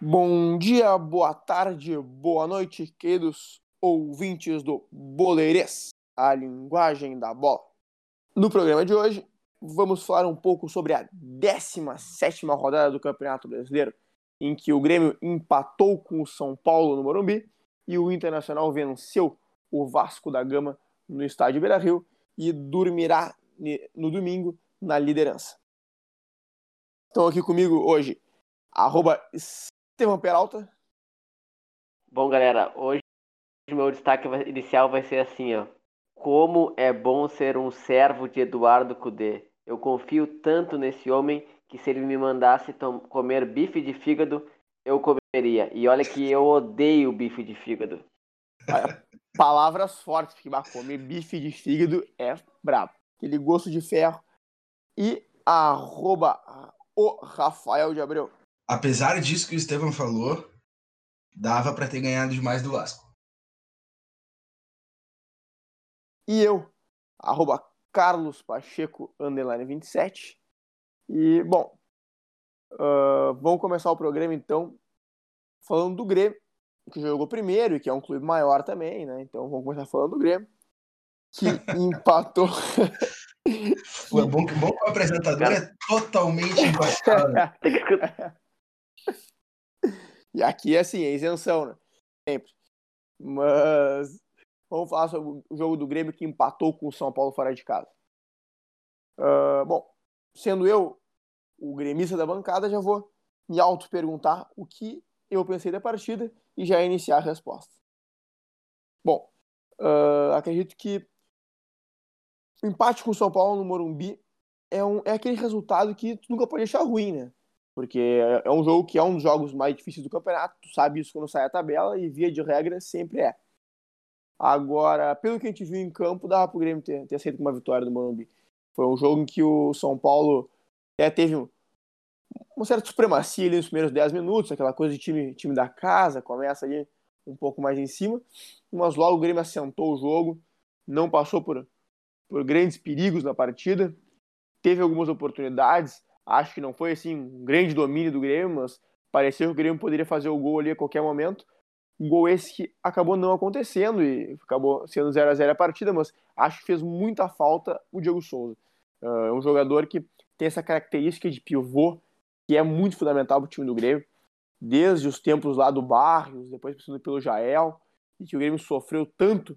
Bom dia, boa tarde, boa noite, queridos ouvintes do Boleirês, a linguagem da bola. No programa de hoje, vamos falar um pouco sobre a 17 rodada do Campeonato Brasileiro, em que o Grêmio empatou com o São Paulo no Morumbi e o Internacional venceu o Vasco da Gama no estádio Beira-Rio e dormirá no domingo na liderança. Estão aqui comigo hoje, arroba Peralta. Bom, galera, hoje o meu destaque inicial vai ser assim, ó. Como é bom ser um servo de Eduardo Cudê. Eu confio tanto nesse homem que se ele me mandasse comer bife de fígado, eu comeria. E olha que eu odeio bife de fígado. Palavras fortes, porque comer bife de fígado é brabo. Aquele gosto de ferro. E arroba o Rafael de Abreu apesar disso que o Estevam falou, dava para ter ganhado demais do Vasco. E eu, arroba Carlos Pacheco, underline 27. E, bom, uh, vamos começar o programa então falando do Grêmio, que jogou primeiro e que é um clube maior também, né? Então vamos começar falando do Grêmio, que empatou. O bom que o apresentador é totalmente empatado. E aqui, assim, é isenção, né? Sempre. Mas vamos falar sobre o jogo do Grêmio que empatou com o São Paulo fora de casa. Uh, bom, sendo eu o gremista da bancada, já vou me auto-perguntar o que eu pensei da partida e já iniciar a resposta. Bom, uh, acredito que o empate com o São Paulo no Morumbi é, um, é aquele resultado que tu nunca pode achar ruim, né? Porque é, é um jogo que é um dos jogos mais difíceis do campeonato, tu sabe isso quando sai a tabela, e via de regra sempre é. Agora, pelo que a gente viu em campo, dava pro Grêmio ter, ter aceito uma vitória do Morumbi. Foi um jogo em que o São Paulo até teve uma certa supremacia ali nos primeiros 10 minutos, aquela coisa de time, time da casa, começa ali um pouco mais em cima, mas logo o Grêmio assentou o jogo, não passou por, por grandes perigos na partida, teve algumas oportunidades, Acho que não foi assim um grande domínio do Grêmio, mas pareceu que o Grêmio poderia fazer o gol ali a qualquer momento. Um gol esse que acabou não acontecendo e acabou sendo 0 a 0 a partida, mas acho que fez muita falta o Diego Souza. Ah, é um jogador que tem essa característica de pivô que é muito fundamental para o time do Grêmio, desde os tempos lá do Barrios, depois passando pelo Jael, e que o Grêmio sofreu tanto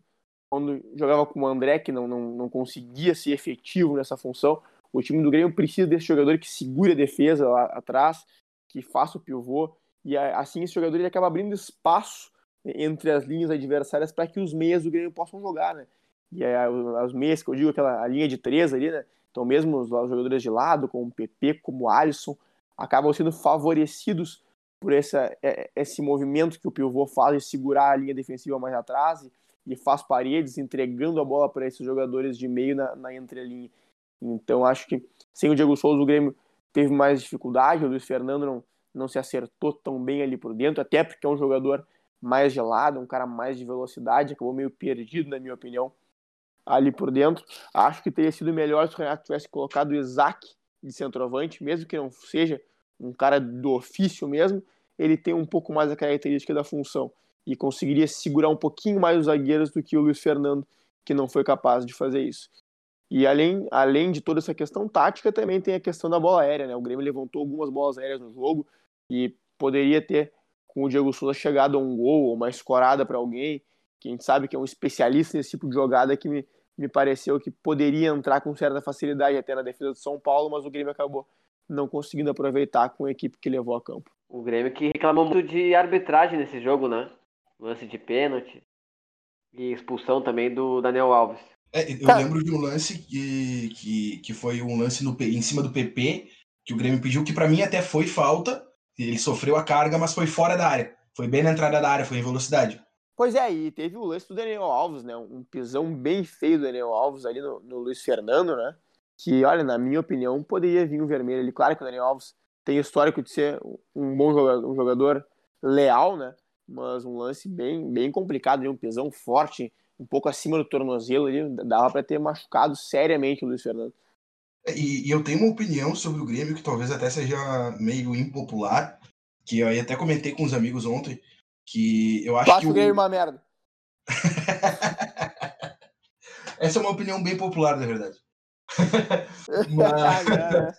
quando jogava com o André, que não, não, não conseguia ser efetivo nessa função. O time do Grêmio precisa desse jogador que segure a defesa lá atrás, que faça o pivô, e assim esse jogador ele acaba abrindo espaço entre as linhas adversárias para que os meias do Grêmio possam jogar, né? E aí, os meias, que eu digo, aquela linha de três ali, né? Então, mesmo os, os jogadores de lado, como o PP, como o Alisson, acabam sendo favorecidos por essa, é, esse movimento que o pivô faz de segurar a linha defensiva mais atrás e, e faz paredes, entregando a bola para esses jogadores de meio na, na entrelinha. Então acho que sem o Diego Souza o Grêmio teve mais dificuldade, o Luiz Fernando não, não se acertou tão bem ali por dentro, até porque é um jogador mais gelado, um cara mais de velocidade, acabou meio perdido, na minha opinião, ali por dentro. Acho que teria sido melhor se o Renato tivesse colocado o Isaac de centroavante, mesmo que não seja um cara do ofício mesmo, ele tem um pouco mais a característica da função e conseguiria segurar um pouquinho mais os zagueiros do que o Luiz Fernando, que não foi capaz de fazer isso. E além, além de toda essa questão tática, também tem a questão da bola aérea, né? O Grêmio levantou algumas bolas aéreas no jogo e poderia ter, com o Diego Souza, chegado a um gol ou uma escorada para alguém, que a gente sabe que é um especialista nesse tipo de jogada que me, me pareceu que poderia entrar com certa facilidade até na defesa do São Paulo, mas o Grêmio acabou não conseguindo aproveitar com a equipe que levou a campo. O Grêmio que reclamou muito de arbitragem nesse jogo, né? Lance de pênalti e expulsão também do Daniel Alves. É, eu tá. lembro de um lance que, que, que foi um lance no, em cima do PP, que o Grêmio pediu, que para mim até foi falta. Ele sofreu a carga, mas foi fora da área. Foi bem na entrada da área, foi em velocidade. Pois é, e teve o lance do Daniel Alves, né? Um pisão bem feio do Daniel Alves ali no, no Luiz Fernando, né? Que, olha, na minha opinião, poderia vir um vermelho ali. Claro que o Daniel Alves tem histórico de ser um bom jogador, um jogador leal, né? mas um lance bem, bem complicado, um pesão forte, um pouco acima do tornozelo ali, dava para ter machucado seriamente o Luiz Fernando. E, e, eu tenho uma opinião sobre o Grêmio que talvez até seja meio impopular, que eu até comentei com os amigos ontem, que eu acho que o Grêmio uma merda. Essa é uma opinião bem popular, na verdade. mas,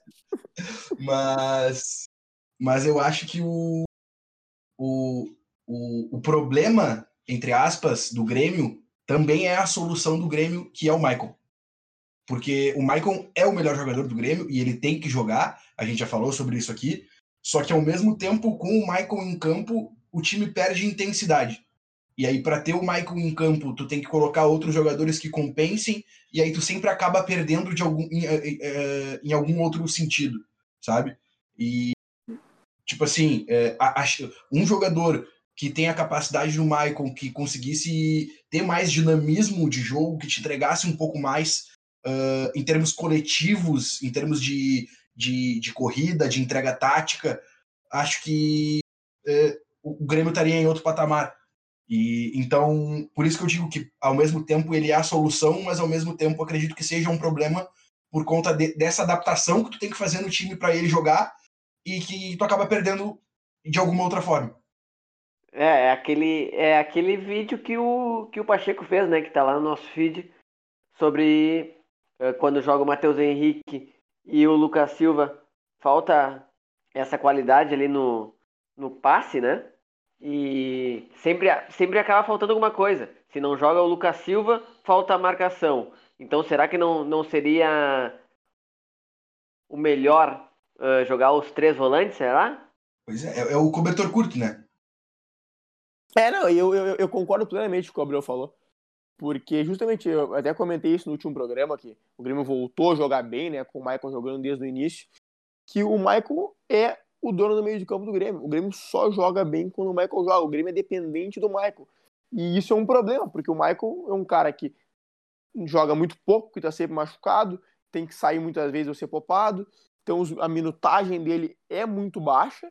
mas, mas eu acho que o, o, o, o problema, entre aspas, do Grêmio também é a solução do Grêmio, que é o Michael. Porque o Michael é o melhor jogador do Grêmio e ele tem que jogar, a gente já falou sobre isso aqui. Só que ao mesmo tempo, com o Michael em campo, o time perde intensidade. E aí, para ter o Michael em campo, tu tem que colocar outros jogadores que compensem, e aí tu sempre acaba perdendo de algum, em, eh, eh, eh, em algum outro sentido, sabe? E, tipo assim, um jogador que tem a capacidade do Michael, que conseguisse ter mais dinamismo de jogo, que te entregasse um pouco mais uh, em termos coletivos, em termos de, de, de, corrida, de entrega tática, acho que uh, o Grêmio estaria em outro patamar. E então, por isso que eu digo que ao mesmo tempo ele é a solução, mas ao mesmo tempo acredito que seja um problema por conta de, dessa adaptação que tu tem que fazer no time para ele jogar e que tu acaba perdendo de alguma outra forma. É, é aquele, é aquele vídeo que o, que o Pacheco fez, né? Que tá lá no nosso feed, sobre uh, quando joga o Matheus Henrique e o Lucas Silva. Falta essa qualidade ali no, no passe, né? E sempre, sempre acaba faltando alguma coisa. Se não joga o Lucas Silva, falta a marcação. Então será que não, não seria o melhor uh, jogar os três volantes, será? Pois é, é, é, o cobertor curto, né? É, não, eu, eu, eu concordo plenamente com o que o Gabriel falou. Porque justamente, eu até comentei isso no último programa, que o Grêmio voltou a jogar bem, né? Com o Michael jogando desde o início. Que o Michael é o dono do meio de campo do Grêmio. O Grêmio só joga bem quando o Michael joga. O Grêmio é dependente do Michael. E isso é um problema, porque o Michael é um cara que joga muito pouco, que está sempre machucado, tem que sair muitas vezes ou ser popado. Então a minutagem dele é muito baixa.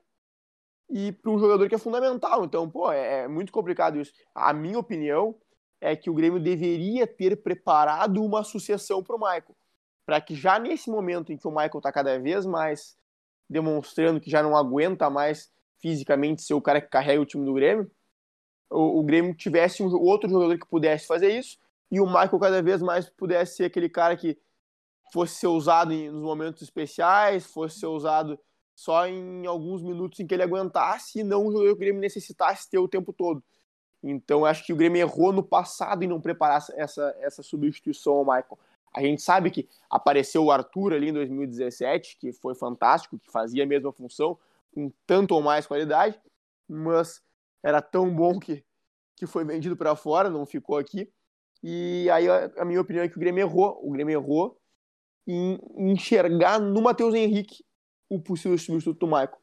E para um jogador que é fundamental. Então, pô, é, é muito complicado isso. A minha opinião é que o Grêmio deveria ter preparado uma sucessão para o Michael. Para que já nesse momento em que o Michael está cada vez mais demonstrando que já não aguenta mais fisicamente ser o cara que carrega o time do Grêmio, o, o Grêmio tivesse um outro jogador que pudesse fazer isso e o Michael cada vez mais pudesse ser aquele cara que fosse ser usado em, nos momentos especiais, fosse ser usado só em alguns minutos em que ele aguentasse e não o Grêmio necessitasse ter o tempo todo. Então acho que o Grêmio errou no passado em não preparar essa, essa substituição ao Michael. A gente sabe que apareceu o Arthur ali em 2017, que foi fantástico, que fazia a mesma função, com tanto ou mais qualidade, mas era tão bom que, que foi vendido para fora, não ficou aqui. E aí a, minha opinião é que o Grêmio errou. O Grêmio errou em enxergar no Matheus Henrique o possível substituto do Michael.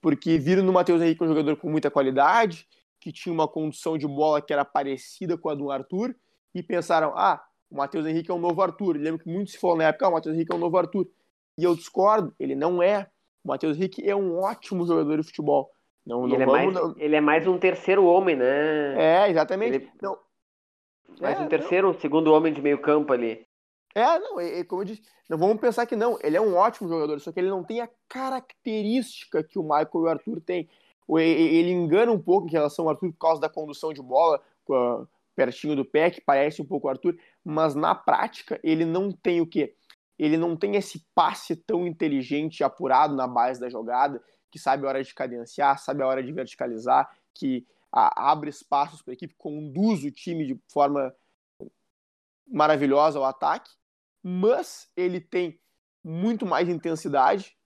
Porque viram no Matheus Henrique um jogador com muita qualidade, que tinha uma condução de bola que era parecida com a do Arthur, e pensaram: ah, o Matheus Henrique é um novo Arthur. Eu lembro que muito se falou na época, ah, o Matheus Henrique é um novo Arthur. E eu discordo, ele não é. O Matheus Henrique é um ótimo jogador de futebol. Não, não ele, vamos, é mais, não... ele é mais um terceiro homem, né? É, exatamente. Ele... Não... Mais é, um terceiro, não. segundo homem de meio campo ali. É, não, é, é, como eu disse, não vamos pensar que não, ele é um ótimo jogador, só que ele não tem a característica que o Michael e o Arthur têm. Ele engana um pouco em relação ao Arthur por causa da condução de bola, pertinho do pé, que parece um pouco o Arthur, mas na prática ele não tem o quê? Ele não tem esse passe tão inteligente e apurado na base da jogada, que sabe a hora de cadenciar, sabe a hora de verticalizar, que a, abre espaços para a equipe, conduz o time de forma maravilhosa ao ataque, mas ele tem muito mais intensidade,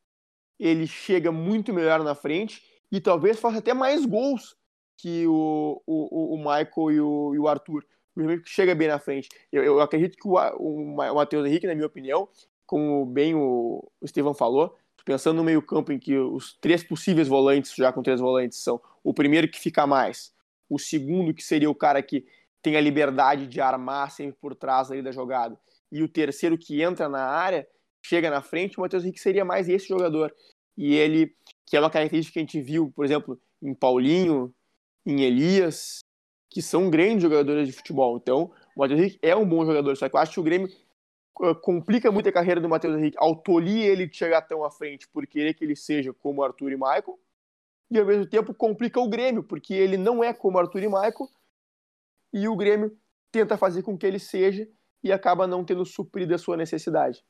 ele chega muito melhor na frente e talvez faça até mais gols que o, o, o Michael e o, e o Arthur. O chega bem na frente. Eu, eu acredito que o, o, o Matheus Henrique, na minha opinião, como bem o, o Estevão falou, pensando no meio-campo em que os três possíveis volantes, já com três volantes, são o primeiro que fica mais, o segundo que seria o cara que tem a liberdade de armar sempre por trás ali da jogada, e o terceiro que entra na área, chega na frente, o Matheus Henrique seria mais esse jogador. E ele, que é uma característica que a gente viu, por exemplo, em Paulinho, em Elias, que são grandes jogadores de futebol. Então, o Matheus Henrique é um bom jogador, só que eu acho que o Grêmio uh, complica muito a carreira do Matheus Henrique ao tolir ele de chegar tão à frente por querer que ele seja como Arthur e Michael, e ao mesmo tempo complica o Grêmio, porque ele não é como Arthur e Michael, e o Grêmio tenta fazer com que ele seja e acaba não tendo suprido a sua necessidade.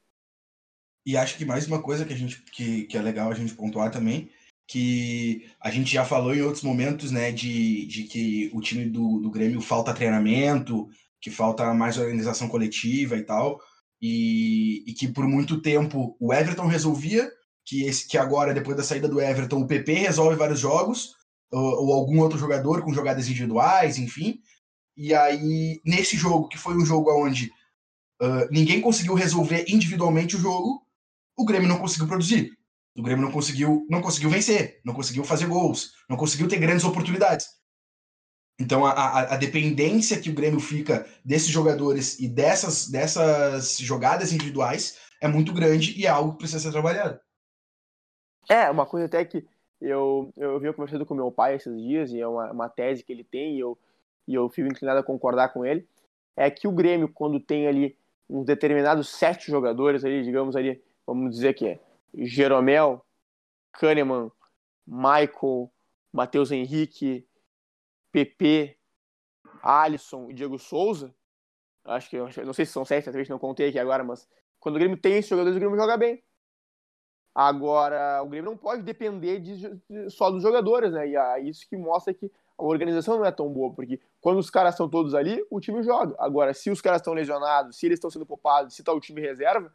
E acho que mais uma coisa que, a gente, que, que é legal a gente pontuar também que a gente já falou em outros momentos, né, de, de que o time do, do Grêmio falta treinamento, que falta mais organização coletiva e tal, e, e que por muito tempo o Everton resolvia, que, esse, que agora, depois da saída do Everton, o PP resolve vários jogos, ou, ou algum outro jogador com jogadas individuais, enfim, e aí, nesse jogo, que foi um jogo onde uh, ninguém conseguiu resolver individualmente o jogo, o Grêmio não conseguiu produzir. O Grêmio não conseguiu, não conseguiu vencer, não conseguiu fazer gols, não conseguiu ter grandes oportunidades. Então a, a, a, dependência que o Grêmio fica desses jogadores e dessas, dessas jogadas individuais é muito grande e é algo que precisa ser trabalhado. É, uma coisa até que eu, eu vi conversando com meu pai esses dias, e é uma, uma tese que ele tem, e eu, e eu fico inclinado a concordar com ele, é que o Grêmio, quando tem ali uns determinados sete jogadores ali, digamos ali, vamos dizer que é Jeromel, Kahneman, Michael, Matheus Henrique, PP, Alisson e Diego Souza. Acho que, não sei se são sete, talvez não contei aqui agora, mas quando o Grêmio tem esses jogadores, o Grêmio joga bem. Agora, o Grêmio não pode depender de, de, só dos jogadores, né? E é isso que mostra que a organização não é tão boa, porque quando os caras estão todos ali, o time joga. Agora, se os caras estão lesionados, se eles estão sendo poupados, se tá o time reserva,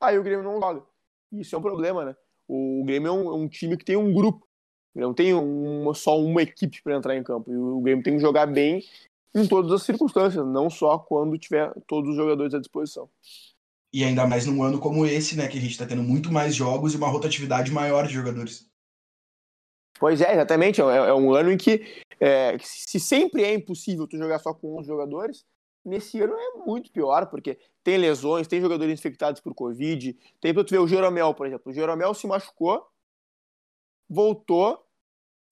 aí o Grêmio não joga. Isso é um problema, né? O Grêmio é um, é um time que tem um grupo, não tem uma, só uma equipe para entrar em campo. E o Grêmio tem que jogar bem em todas as circunstâncias, não só quando tiver todos os jogadores à disposição. E ainda mais num ano como esse, né, que a gente está tendo muito mais jogos e uma rotatividade maior de jogadores. Pois é, exatamente. É, é um ano em que, é, se sempre é impossível tu jogar só com 11 jogadores, nesse ano é muito pior, porque tem lesões, tem jogadores infectados por Covid. Tem pra tu ver o Jeromel, por exemplo. O Jeromel se machucou, voltou,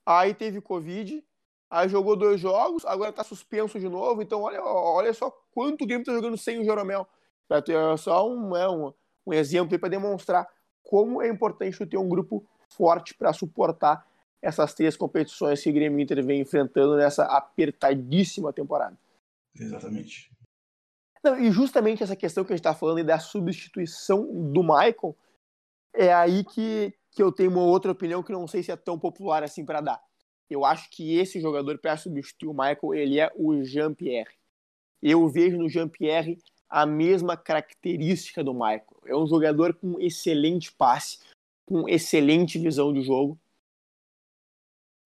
aí teve Covid, aí jogou dois jogos, agora tá suspenso de novo. Então, olha, olha só quanto o Grêmio tá jogando sem o Jeromel. É só um, é um, um exemplo para demonstrar como é importante ter um grupo forte para suportar essas três competições que o Grêmio Inter vem enfrentando nessa apertadíssima temporada. Exatamente. Não, e justamente essa questão que a gente está falando da substituição do Michael, é aí que, que eu tenho uma outra opinião que não sei se é tão popular assim para dar. Eu acho que esse jogador para substituir o Michael, ele é o Jean-Pierre. Eu vejo no Jean-Pierre a mesma característica do Michael. É um jogador com excelente passe, com excelente visão de jogo.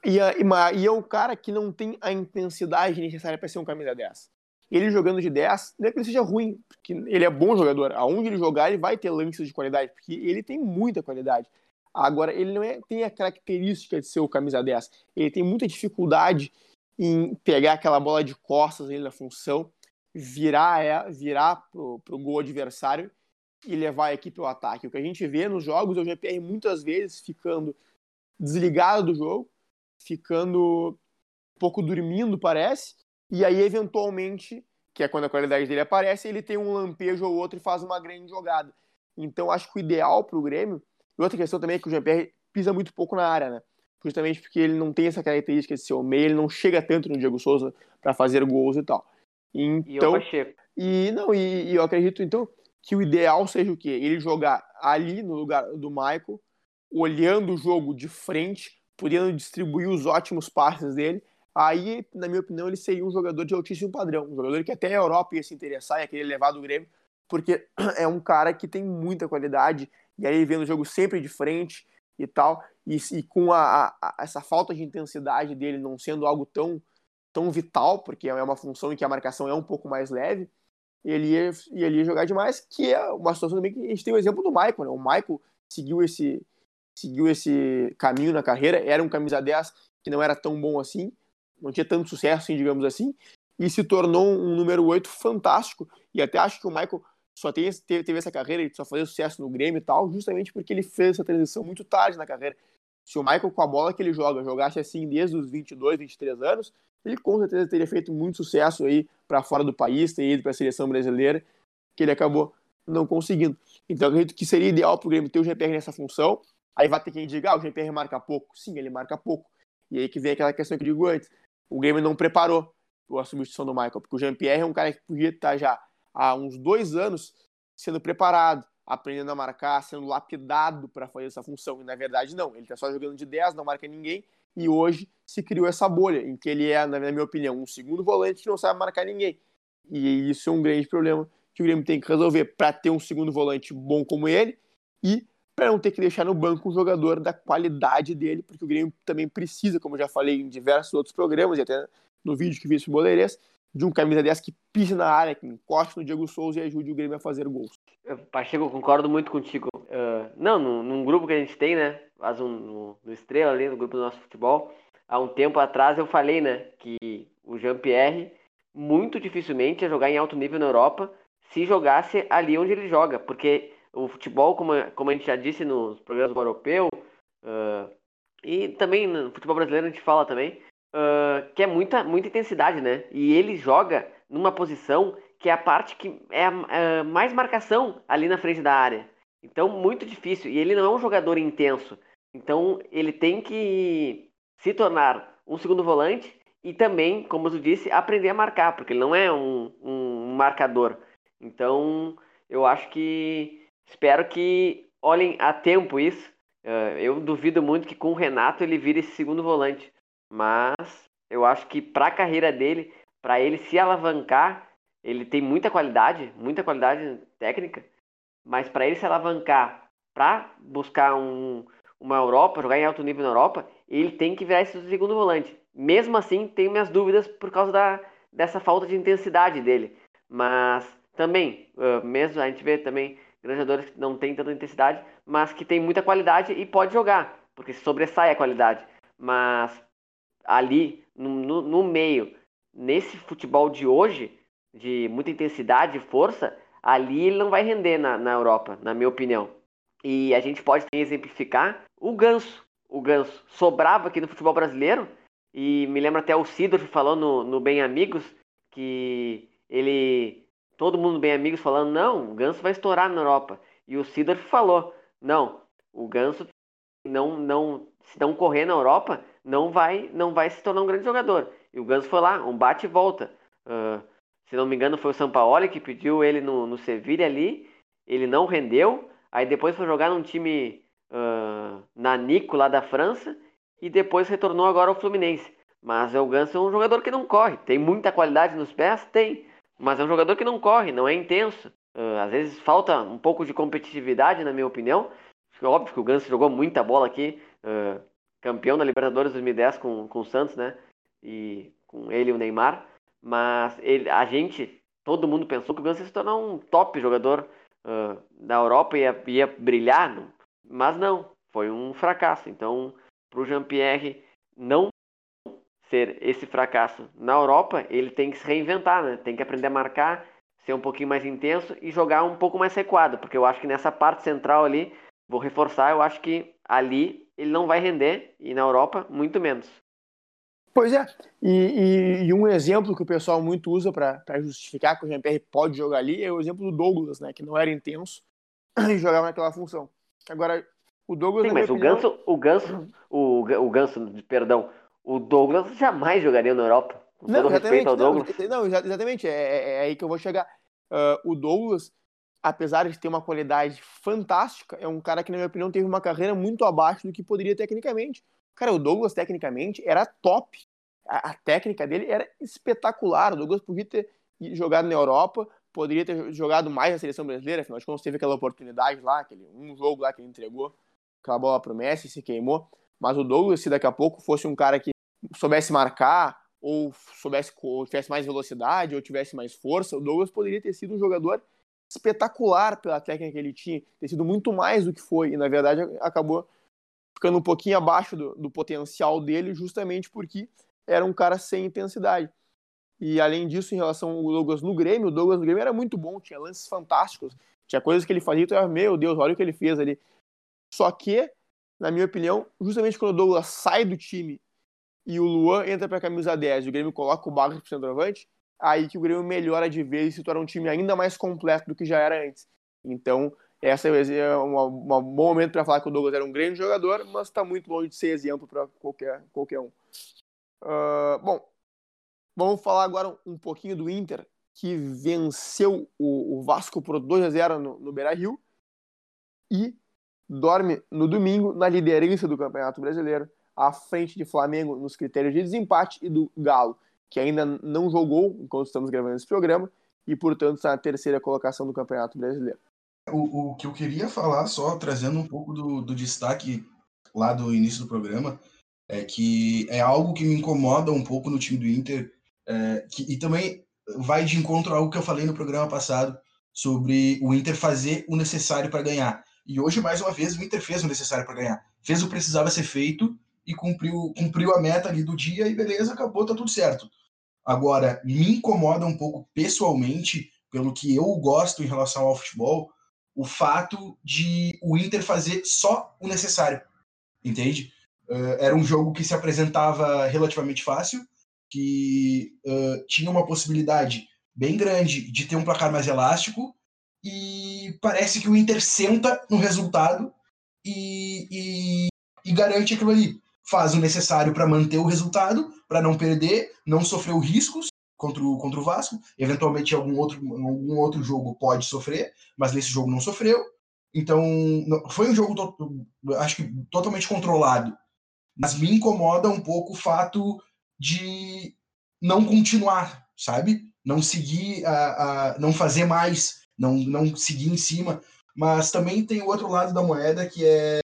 E é, e é um cara que não tem a intensidade necessária para ser um camisa 10 ele jogando de 10, não é que ele seja ruim, porque ele é bom jogador. Aonde ele jogar, ele vai ter lances de qualidade, porque ele tem muita qualidade. Agora, ele não é, tem a característica de ser o camisa 10. Ele tem muita dificuldade em pegar aquela bola de costas ali na função, virar, é, virar pro, pro gol adversário e levar a equipe ao ataque. O que a gente vê nos jogos é o GPR muitas vezes ficando desligado do jogo, ficando um pouco dormindo, parece, e aí, eventualmente, que é quando a qualidade dele aparece, ele tem um lampejo ou outro e faz uma grande jogada. Então, acho que o ideal para o Grêmio. E outra questão também é que o Jean-Pierre pisa muito pouco na área, né? Justamente porque ele não tem essa característica de ser o meio, ele não chega tanto no Diego Souza para fazer gols e tal. Então, e, e não, e, e, eu acredito então que o ideal seja o quê? Ele jogar ali no lugar do Michael, olhando o jogo de frente, podendo distribuir os ótimos passes dele aí, na minha opinião, ele seria um jogador de altíssimo padrão. Um jogador que até a Europa ia se interessar, ia querer levar do Grêmio, porque é um cara que tem muita qualidade, e aí vendo o jogo sempre de frente e tal, e, e com a, a, essa falta de intensidade dele não sendo algo tão, tão vital, porque é uma função em que a marcação é um pouco mais leve, ele ia, ele ia jogar demais, que é uma situação também que a gente tem o exemplo do Michael, né? O Michael seguiu esse, seguiu esse caminho na carreira, era um camisa 10 que não era tão bom assim, não tinha tanto sucesso, assim, digamos assim, e se tornou um número 8 fantástico. E até acho que o Michael só teve, teve essa carreira, ele só fazia sucesso no Grêmio e tal, justamente porque ele fez essa transição muito tarde na carreira. Se o Michael, com a bola que ele joga, jogasse assim desde os 22, 23 anos, ele com certeza teria feito muito sucesso aí para fora do país, teria ido para a seleção brasileira, que ele acabou não conseguindo. Então, acredito que seria ideal para o Grêmio ter o GPR nessa função. Aí vai ter quem diga, ah, o GPR marca pouco. Sim, ele marca pouco. E aí que vem aquela questão que eu digo antes. O Grêmio não preparou a substituição do Michael, porque o Jean-Pierre é um cara que podia estar já há uns dois anos sendo preparado, aprendendo a marcar, sendo lapidado para fazer essa função. E na verdade, não. Ele está só jogando de 10, não marca ninguém. E hoje se criou essa bolha, em que ele é, na minha opinião, um segundo volante que não sabe marcar ninguém. E isso é um grande problema que o Grêmio tem que resolver para ter um segundo volante bom como ele e para não ter que deixar no banco um jogador da qualidade dele, porque o Grêmio também precisa, como já falei em diversos outros programas e até no vídeo que fiz o Boleirês, de um camisa 10 que pise na área, que encoste no Diego Souza e ajude o Grêmio a fazer gols. Pacheco, concordo muito contigo. Uh, não, num, num, grupo que a gente tem, né? Faz um, no, no Estrela ali, no grupo do nosso futebol. Há um tempo atrás eu falei, né? Que o Jean-Pierre muito dificilmente ia jogar em alto nível na Europa se jogasse ali onde ele joga. Porque o futebol, como, como a gente já disse nos programas do europeu, uh, e também no futebol brasileiro a gente fala também, uh, que é muita, muita intensidade, né? E ele joga numa posição que é a parte que é a, a mais marcação ali na frente da área. Então, muito difícil. E ele não é um jogador intenso. Então, ele tem que se tornar um segundo volante e também, como tu disse, aprender a marcar, porque ele não é um, um marcador. Então, eu acho que. Espero que olhem a tempo isso. Uh, eu duvido muito que com o Renato ele vire esse segundo volante. Mas eu acho que para a carreira dele, para ele se alavancar, ele tem muita qualidade, muita qualidade técnica, mas para ele se alavancar, para buscar um, uma Europa, jogar em alto nível na Europa, ele tem que virar esse segundo volante. Mesmo assim, tenho minhas dúvidas por causa da, dessa falta de intensidade dele. Mas também, uh, mesmo a gente vê também grandes jogadores que não têm tanta intensidade, mas que tem muita qualidade e pode jogar, porque sobressai a qualidade. Mas ali no, no, meio, nesse futebol de hoje, de muita intensidade e força, ali ele não vai render na, na Europa, na minha opinião. E a gente pode exemplificar o Ganso. O Ganso sobrava aqui no futebol brasileiro, e me lembra até o Sidorf falando no, no Bem Amigos, que ele. Todo mundo Bem Amigos falando, não, o Ganso vai estourar na Europa. E o Sidorf falou, não, o Ganso não, não, se não correr na Europa, não vai, não vai se tornar um grande jogador. E o Ganso foi lá, um bate e volta. Uh, se não me engano, foi o Sampaoli que pediu ele no, no Sevilha ali. Ele não rendeu. Aí depois foi jogar num time uh, na Nico lá da França. E depois retornou agora ao Fluminense. Mas o Ganso é um jogador que não corre. Tem muita qualidade nos pés? Tem. Mas é um jogador que não corre, não é intenso. Uh, às vezes falta um pouco de competitividade, na minha opinião. Óbvio que o Ganso jogou muita bola aqui. Uh, campeão da Libertadores 2010 com, com o Santos, né? E com ele e o Neymar. Mas ele, a gente, todo mundo pensou que o Ganso ia se tornar um top jogador uh, da Europa e ia, ia brilhar. Mas não, foi um fracasso. Então, para o Jean-Pierre não ser esse fracasso na Europa, ele tem que se reinventar, né? Tem que aprender a marcar, ser um pouquinho mais intenso e jogar um pouco mais recuado, porque eu acho que nessa parte central ali, vou reforçar, eu acho que ali ele não vai render e na Europa muito menos. Pois é, e, e, e um exemplo que o pessoal muito usa para justificar que o Jean-Pierre pode jogar ali é o exemplo do Douglas, né, que não era intenso e jogava naquela função. Agora, o Douglas. Sim, mas o opinião... Ganso, o Ganso, o, o Ganso, perdão, o Douglas jamais jogaria na Europa. Com não, todo respeito ao Douglas. Não, não exatamente, é, é, é, aí que eu vou chegar. Uh, o Douglas, apesar de ter uma qualidade fantástica, é um cara que, na minha opinião, teve uma carreira muito abaixo do que poderia tecnicamente. Cara, o Douglas, tecnicamente, era top. A, a técnica dele era espetacular. O Douglas podia ter jogado na Europa, poderia ter jogado mais na seleção brasileira, afinal de contas, teve aquela oportunidade lá, aquele um jogo lá que ele entregou, aquela bola pro Messi, se queimou. Mas o Douglas, se daqui a pouco fosse um cara que soubesse marcar, ou soubesse, ou tivesse mais velocidade, ou tivesse mais força, o Douglas poderia ter sido um jogador espetacular pela técnica que ele tinha, ter sido muito mais do que foi, e na verdade acabou ficando um pouquinho abaixo do, do potencial dele, justamente porque era um cara sem intensidade. E além disso, em relação ao Douglas no Grêmio, o Douglas no Grêmio era muito bom, tinha lances fantásticos, tinha coisas que ele fazia, era, meu Deus, olha o que ele fez ali. Só que na minha opinião, justamente quando o Douglas sai do time e o Luan entra para a camisa 10 e o Grêmio coloca o Barros para centroavante, aí que o Grêmio melhora de vez e se torna um time ainda mais completo do que já era antes. Então, essa é um, bom momento para falar que o Douglas era um grande jogador, mas está muito longe de ser exemplo para qualquer, qualquer um. Uh, bom, vamos falar agora um pouquinho do Inter, que venceu o, o Vasco por 2 a 0 no, no Beira-Rio e dorme no domingo na liderança do Campeonato Brasileiro, à frente de Flamengo nos critérios de desempate e do Galo, que ainda não jogou enquanto estamos gravando esse programa e, portanto, está na terceira colocação do Campeonato Brasileiro. O, o que eu queria falar, só trazendo um pouco do, do destaque lá do início do programa, é que é algo que me incomoda um pouco no time do Inter, é, que, e também vai de encontro a algo que eu falei no programa passado sobre o Inter fazer o necessário para ganhar. E hoje, mais uma vez, o Inter fez o necessário para ganhar. Fez o que precisava ser feito e cumpriu, cumpriu a meta ali do dia e beleza, acabou, tá tudo certo. Agora, me incomoda um pouco pessoalmente, pelo que eu gosto em relação ao futebol, o fato de o Inter fazer só o necessário, entende? Uh, era um jogo que se apresentava relativamente fácil, que uh, tinha uma possibilidade bem grande de ter um placar mais elástico, e parece que o Inter senta no resultado e, e, e garante aquilo ali. Faz o necessário para manter o resultado, para não perder, não sofrer riscos, contra o, contra o Vasco. Eventualmente, algum outro, algum outro jogo pode sofrer, mas nesse jogo não sofreu. Então, foi um jogo, acho que totalmente controlado. Mas me incomoda um pouco o fato de não continuar, sabe? Não seguir, a, a, não fazer mais, não, não seguir em cima. Mas também tem o outro lado da moeda que é.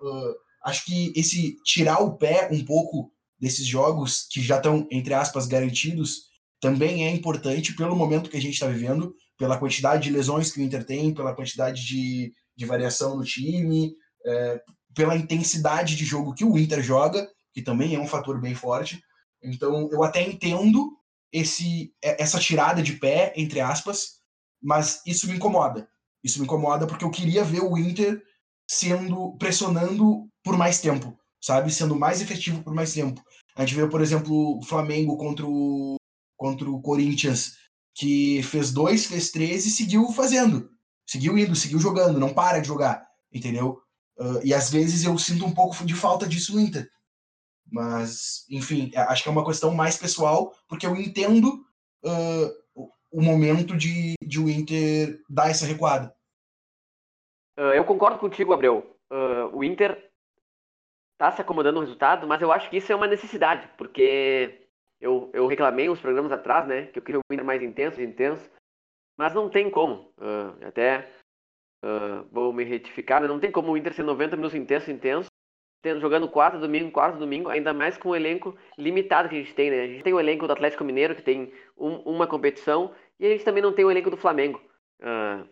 Uh, acho que esse tirar o pé um pouco desses jogos que já estão, entre aspas, garantidos, também é importante pelo momento que a gente está vivendo, pela quantidade de lesões que o Inter tem, pela quantidade de, de variação no time, é, pela intensidade de jogo que o Inter joga, que também é um fator bem forte. Então, eu até entendo esse, é, essa tirada de pé, entre aspas, mas isso me incomoda. Isso me incomoda porque eu queria ver o Inter sendo pressionando por mais tempo, sabe? Sendo mais efetivo por mais tempo. A gente vê, por exemplo, o Flamengo contra o, contra o Corinthians, que fez dois, fez três e seguiu fazendo. Seguiu indo, seguiu jogando, não para de jogar, entendeu? Uh, e às vezes eu sinto um pouco de falta disso no Inter. Mas, enfim, é, acho que é uma questão mais pessoal, porque eu entendo uh, o momento de, de o Inter dar essa recuada. Uh, eu concordo contigo, Gabriel. o Inter está se acomodando no resultado, mas eu acho que isso é uma necessidade, porque eu, eu reclamei uns programas atrás, né? Que eu queria o Inter mais intenso, intenso. Mas não tem como. Uh, até uh, vou me retificar, mas não tem como o Inter ser 90 minutos intenso, intenso, tendo, jogando quarto domingo, quarto domingo, ainda mais com o elenco limitado que a gente tem, né? A gente tem o elenco do Atlético Mineiro, que tem um, uma competição, e a gente também não tem o elenco do Flamengo. Uh,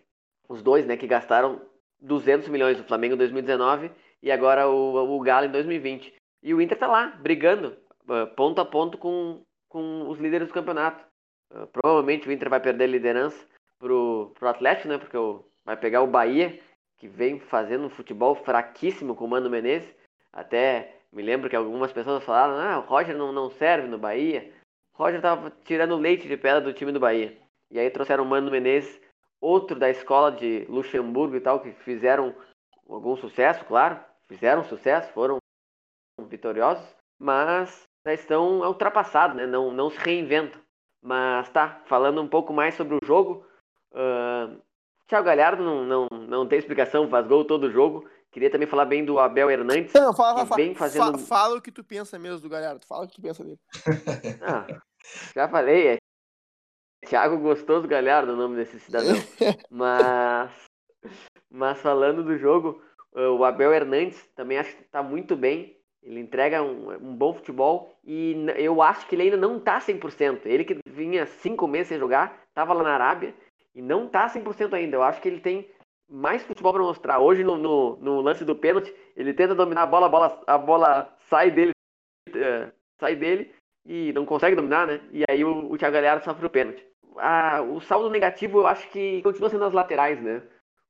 os dois, né, que gastaram 200 milhões, o Flamengo em 2019 e agora o, o Galo em 2020. E o Inter tá lá, brigando. Ah, ponto a ponto com, com os líderes do campeonato. Uh, provavelmente o Inter vai perder a liderança pro, pro Atlético, né? Porque o, vai pegar o Bahia, que vem fazendo um futebol fraquíssimo com o Mano Menezes. Até me lembro que algumas pessoas falaram, ah, o Roger não, não serve no Bahia. O Roger tava tirando leite de pedra do time do Bahia. E aí trouxeram o Mano Menezes, outro da escola de Luxemburgo e tal, que fizeram algum sucesso, claro. Fizeram sucesso, foram vitoriosos. Mas já estão ultrapassados, né? não, não se reinventam. Mas tá, falando um pouco mais sobre o jogo, uh, Thiago Galhardo não, não, não tem explicação, faz gol todo jogo. Queria também falar bem do Abel Hernandes. Não, fala, fala, fazendo... fala, o que tu pensa mesmo do Galhardo, fala o que tu pensa dele. Ah, já falei, é Thiago Gostoso Galhardo o nome desse cidadão. mas, mas falando do jogo, o Abel Hernandes também acho que está muito bem. Ele entrega um, um, bom futebol e eu acho que ele ainda não tá 100%. Ele que vinha cinco meses sem jogar, tava lá na Arábia e não tá 100% ainda. Eu acho que ele tem mais futebol para mostrar. Hoje, no, no, no, lance do pênalti, ele tenta dominar a bola, a bola, a bola sai dele, é, sai dele e não consegue dominar, né? E aí o, o Thiago Galhardo sofre o pênalti. Ah, o saldo negativo eu acho que continua sendo as laterais, né?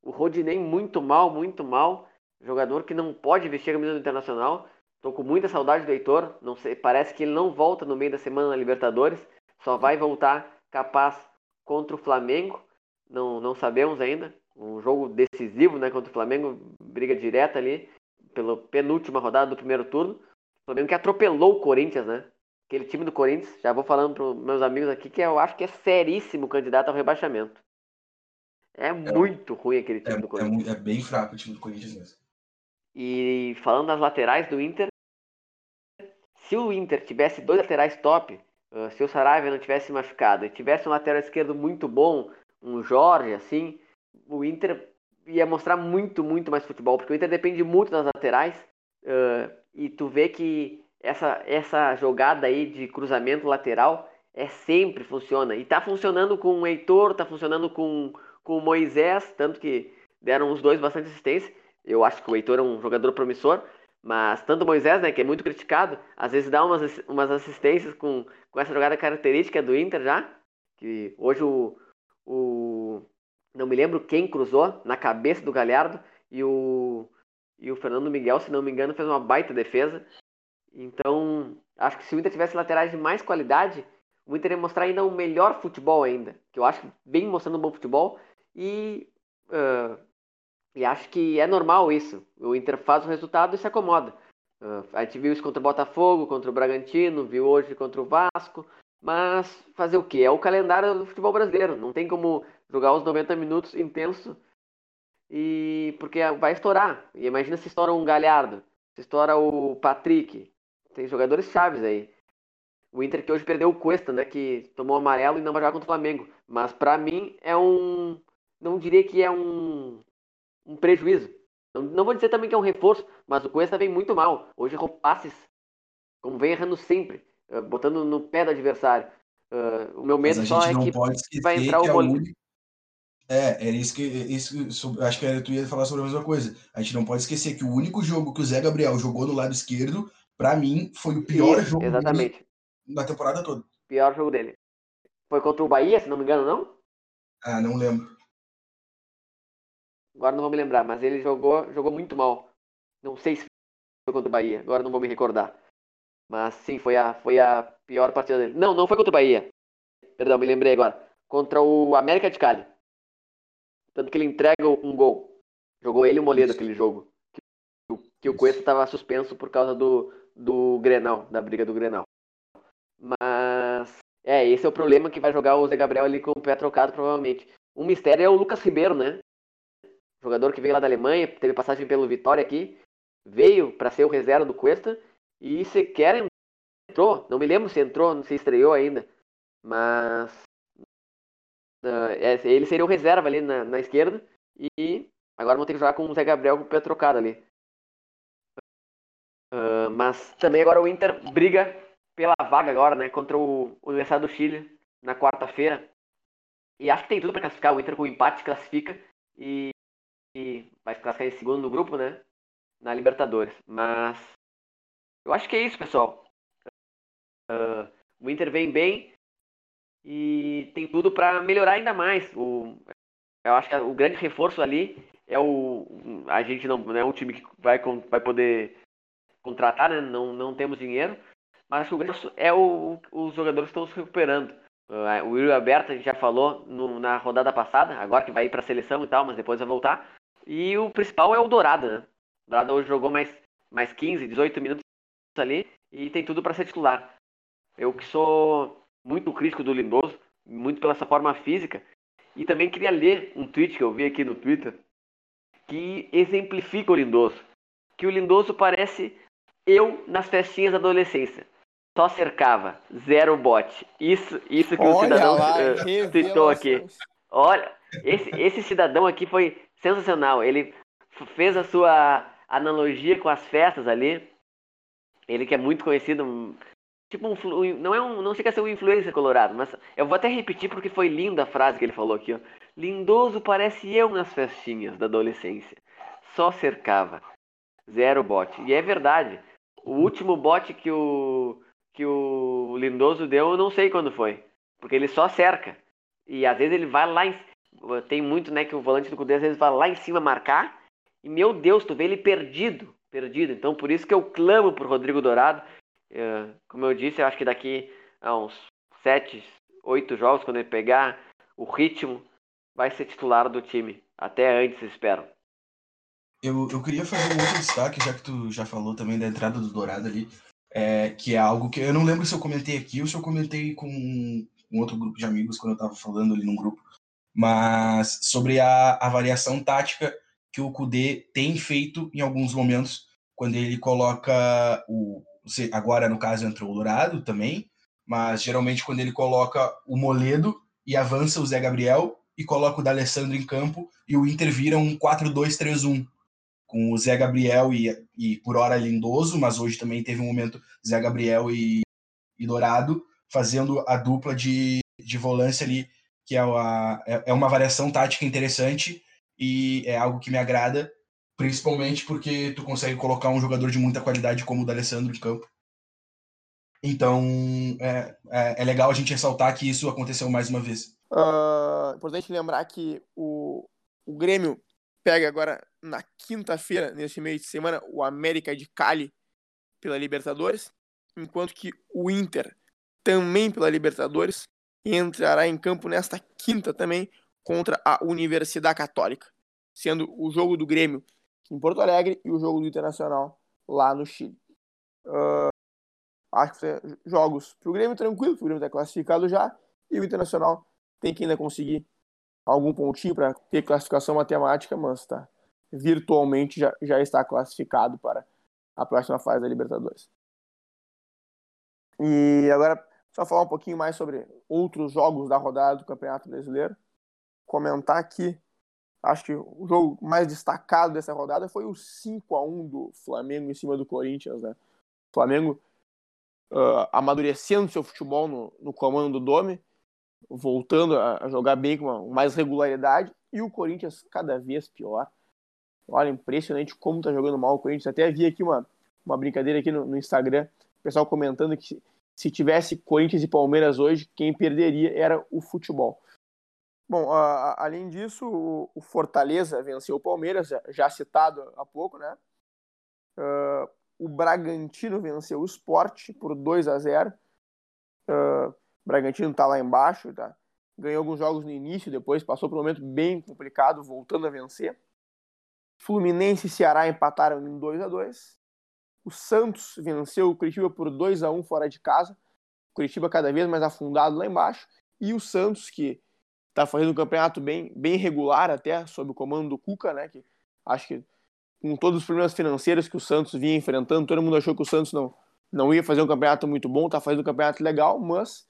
O Rodinei muito mal, muito mal. jogador que não pode vestir a camisa do Internacional. Tô com muita saudade do Heitor. Não sei, parece que ele não volta no meio da semana na Libertadores. Só vai voltar capaz contra o Flamengo. Não, não sabemos ainda. Um jogo decisivo, né, contra o Flamengo, briga direta ali pela penúltima rodada do primeiro turno. O Flamengo que atropelou o Corinthians, né? Aquele time do Corinthians, já vou falando para meus amigos aqui que eu acho que é seríssimo candidato ao rebaixamento. É, é muito ruim aquele time é, do Corinthians. É, é, bem fraco o time do Corinthians mesmo. E falando das laterais do Inter, se o Inter tivesse dois laterais top, uh, se o Saraiva não tivesse machucado e tivesse um lateral esquerdo muito bom, um Jorge, assim, o Inter ia mostrar muito, muito mais futebol, porque o Inter depende muito das laterais. Uh, e tu vê que essa, essa jogada aí de cruzamento lateral é sempre funciona. E tá funcionando com o Heitor, tá funcionando com, com o Moisés, tanto que deram os dois bastante assistência. Eu acho que o Heitor é um jogador promissor, mas tanto o Moisés, né, que é muito criticado, às vezes dá umas, umas assistências com, com essa jogada característica do Inter já. Que hoje o, o. Não me lembro quem cruzou na cabeça do Galhardo e o, e o Fernando Miguel, se não me engano, fez uma baita defesa. Então, acho que se o Inter tivesse laterais de mais qualidade, o Inter mostrar ainda um melhor futebol ainda. Que eu acho que vem mostrando um bom futebol. E, uh, e acho que é normal isso. O Inter faz o resultado e se acomoda. Uh, a gente viu isso contra o Botafogo, contra o Bragantino, viu hoje contra o Vasco. Mas fazer o quê? É o calendário do futebol brasileiro. Não tem como jogar os 90 minutos intenso e porque vai estourar. E imagina se estoura um Galhardo, se estoura o Patrick, tem jogadores chaves aí. O Inter que hoje perdeu o Cuesta, né? Que tomou amarelo e não vai jogar contra o Flamengo. Mas para mim é um. Não diria que é um, um prejuízo. Não, não, vou dizer também que é um reforço, mas o Cuesta vem muito mal. Hoje errou passes, como vem errando sempre, uh, botando no pé do adversário. Uh, o meu medo só é que vai entrar o Molina. É, era isso que. Isso, isso, acho que era, tu ia falar sobre a mesma coisa. A gente não pode esquecer que o único jogo que o Zé Gabriel jogou no lado esquerdo para mim, foi o pior Isso, jogo exatamente. Na temporada toda. Pior jogo dele. Foi contra o Bahia, se não me engano, não? Ah, não lembro. Agora não vou me lembrar, mas ele jogou, jogou muito mal. Não sei se foi contra o Bahia, agora não vou me recordar. Mas sim, foi a, foi a pior partida dele. Não, não foi contra o Bahia. Perdão, me lembrei agora. Contra o América de Cali. Tanto que ele entrega um gol. Jogou ele e o Moledo aquele jogo. Que, que o Cuesta estava suspenso por causa do, do Grenal, da briga do Grenal. Mas é, esse é o problema que vai jogar o Zé Gabriel ali com o pé trocado, provavelmente. Um mistério é o Lucas Ribeiro, né? Jogador que veio lá da Alemanha, teve passagem pelo Vitória aqui, veio para ser o reserva do Cuesta e sequer entrou. Não me lembro se entrou, não se estreou ainda. Mas uh, ele seria o reserva ali na, na esquerda e agora vão ter que jogar com o Zé Gabriel com o pé trocado ali. Uh, mas também agora o Inter briga pela vaga agora, né, contra o Universidade do Chile na quarta-feira. E acho que tem tudo para classificar. O Inter com o empate classifica e, e vai classificar em segundo no grupo, né, na Libertadores. Mas eu acho que é isso, pessoal. Uh, o Inter vem bem e tem tudo para melhorar ainda mais. O, eu acho que o grande reforço ali é o a gente não, não é um time que vai, vai poder contratar, né? não, não temos dinheiro, mas o grosso é o, os jogadores estão se recuperando. Uh, o Will Aberto, a gente já falou no, na rodada passada, agora que vai ir para a seleção e tal, mas depois vai voltar. E o principal é o Dourado, né? O Dourado hoje jogou mais, mais 15, 18 minutos ali e tem tudo para ser titular. Eu que sou muito crítico do Lindoso, muito pela sua forma física, e também queria ler um tweet que eu vi aqui no Twitter que exemplifica o Lindoso. Que o Lindoso parece eu nas festinhas da adolescência. Só cercava, zero bot. Isso, isso que Olha o cidadão lá, uh, tweetou aqui. Olha, esse, esse cidadão aqui foi sensacional. Ele fez a sua analogia com as festas ali. Ele que é muito conhecido, tipo um, não é um, não chega a ser um influencer colorado, mas eu vou até repetir porque foi linda a frase que ele falou aqui, ó. Lindoso parece eu nas festinhas da adolescência. Só cercava, zero bot. E é verdade. O último bote que o que o Lindoso deu, eu não sei quando foi, porque ele só cerca. E às vezes ele vai lá em tem muito, né, que o volante do Cudê às vezes vai lá em cima marcar E meu Deus, tu vê ele perdido, perdido. Então por isso que eu clamo por Rodrigo Dourado. É, como eu disse, eu acho que daqui a uns sete, oito jogos, quando ele pegar o ritmo, vai ser titular do time. Até antes, espero. Eu, eu queria fazer um outro destaque, já que tu já falou também da entrada do Dourado ali, é, que é algo que eu não lembro se eu comentei aqui ou se eu comentei com um outro grupo de amigos quando eu estava falando ali num grupo, mas sobre a, a variação tática que o Kudê tem feito em alguns momentos, quando ele coloca o. Agora, no caso, entrou o Dourado também, mas geralmente quando ele coloca o Moledo e avança o Zé Gabriel e coloca o D'Alessandro em campo e o Inter vira um 4-2-3-1 com o Zé Gabriel e, e por hora Lindoso, mas hoje também teve um momento Zé Gabriel e, e Dourado fazendo a dupla de, de volância ali, que é uma, é, é uma variação tática interessante e é algo que me agrada, principalmente porque tu consegue colocar um jogador de muita qualidade como o D'Alessandro em campo. Então, é, é, é, legal a gente ressaltar que isso aconteceu mais uma vez. Uh, importante lembrar que o, o Grêmio pega agora na quinta-feira, nesse meio de semana, o América de Cali pela Libertadores, enquanto que o Inter, também pela Libertadores, entrará em campo nesta quinta também contra a Universidade Católica, sendo o jogo do Grêmio em Porto Alegre e o jogo do Internacional lá no Chile. Uh, acho que jogos para o Grêmio tranquilo, o Grêmio está classificado já, e o Internacional tem que ainda conseguir algum pontinho para ter classificação matemática, mas tá, virtualmente já, já está classificado para a próxima fase da Libertadores. E agora, só falar um pouquinho mais sobre outros jogos da rodada do Campeonato Brasileiro. Comentar aqui, acho que o jogo mais destacado dessa rodada foi o 5 a 1 do Flamengo em cima do Corinthians. Né? O Flamengo uh, amadurecendo seu futebol no, no comando do Dome, voltando a jogar bem com mais regularidade e o Corinthians cada vez pior. Olha, impressionante como tá jogando mal o Corinthians. Até vi aqui uma, uma brincadeira aqui no, no Instagram, o pessoal comentando que se tivesse Corinthians e Palmeiras hoje, quem perderia era o futebol. Bom, a, além disso, o, o, Fortaleza venceu o Palmeiras, já, citado há pouco, né? Uh, o Bragantino venceu o Sport por 2 a 0 uh, Bragantino está lá embaixo, tá? ganhou alguns jogos no início, depois passou por um momento bem complicado, voltando a vencer. Fluminense e Ceará empataram em 2 a 2 O Santos venceu o Curitiba por 2 a 1 fora de casa. O Curitiba cada vez mais afundado lá embaixo. E o Santos, que está fazendo um campeonato bem, bem regular até, sob o comando do Cuca, né? Que acho que com todos os problemas financeiros que o Santos vinha enfrentando, todo mundo achou que o Santos não, não ia fazer um campeonato muito bom, está fazendo um campeonato legal, mas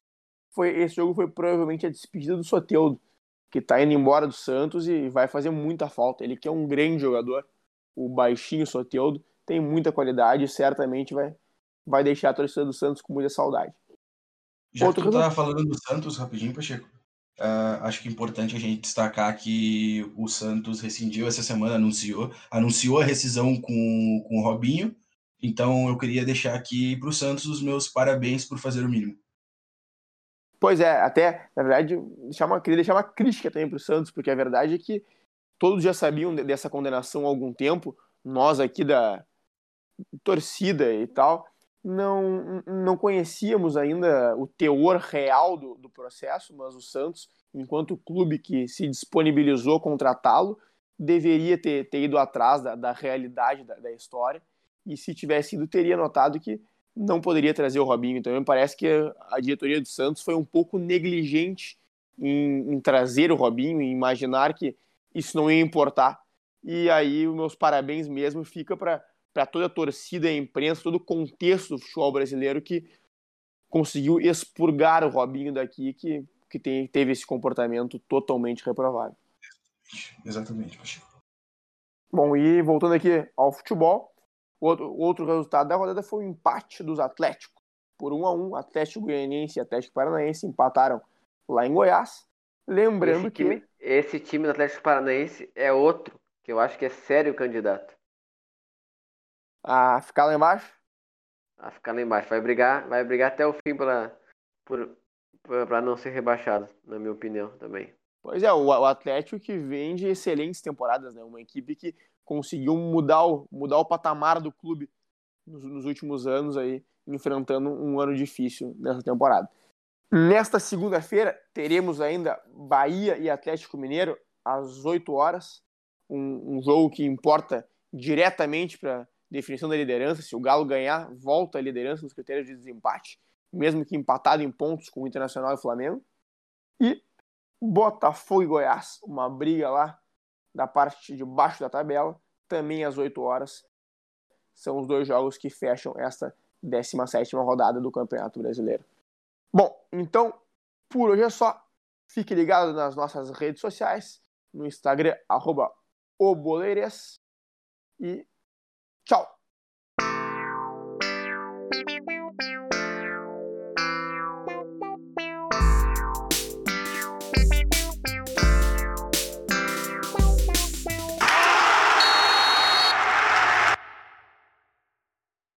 foi esse jogo foi provavelmente a despedida do Soteudo, que está indo embora do Santos e vai fazer muita falta. Ele que é um grande jogador, o baixinho Soteudo, tem muita qualidade e certamente vai, vai deixar a torcida do Santos com muita saudade. Já Outro que tu falando do Santos, rapidinho, Pacheco, uh, acho que é importante a gente destacar que o Santos rescindiu essa semana, anunciou, anunciou a rescisão com, com o Robinho, então eu queria deixar aqui para o Santos os meus parabéns por fazer o mínimo. Pois é, até, na verdade, deixar uma, queria deixar uma crítica também para o Santos, porque a verdade é que todos já sabiam dessa condenação há algum tempo, nós aqui da torcida e tal, não, não conhecíamos ainda o teor real do, do processo, mas o Santos, enquanto clube que se disponibilizou a contratá-lo, deveria ter, ter ido atrás da, da realidade da, da história, e se tivesse ido, teria notado que não poderia trazer o Robinho. Então, me parece que a diretoria do Santos foi um pouco negligente em, em trazer o Robinho e imaginar que isso não ia importar. E aí, os meus parabéns mesmo fica para toda a torcida, a imprensa, todo o contexto do futebol brasileiro que conseguiu expurgar o Robinho daqui, que, que tem, teve esse comportamento totalmente reprovado. Exatamente, Bom, e voltando aqui ao futebol, outro, o outro resultado da rodada foi o empate dos Atléticos. Por 1 a 1 Atlético Goianiense e Atlético Paranaense empataram lá em Goiás. Lembrando esse que. Time, esse time do Atlético Paranaense é outro, que eu acho que é sério candidato. A ficar lá embaixo? A ficar lá embaixo. Vai brigar, vai brigar até o fim para não ser rebaixado, na minha opinião também. Pois é, o, Atlético que vem de excelentes temporadas, né? Uma equipe que conseguiu mudar o, mudar o patamar do clube nos, nos últimos anos aí, enfrentando um ano difícil nessa temporada. Nesta segunda-feira, teremos ainda Bahia e Atlético Mineiro às 8 horas. Um, um jogo que importa diretamente para definição da liderança. Se o Galo ganhar, volta à liderança nos critérios de desempate, mesmo que empatado em pontos com o Internacional e o Flamengo. E Botafogo e Goiás, uma briga lá da parte de baixo da tabela, também às 8 horas. São os dois jogos que fecham esta 17 rodada do Campeonato Brasileiro. Bom, então, por hoje é só. Fique ligado nas nossas redes sociais, no Instagram, arroba oboleiras. E tchau!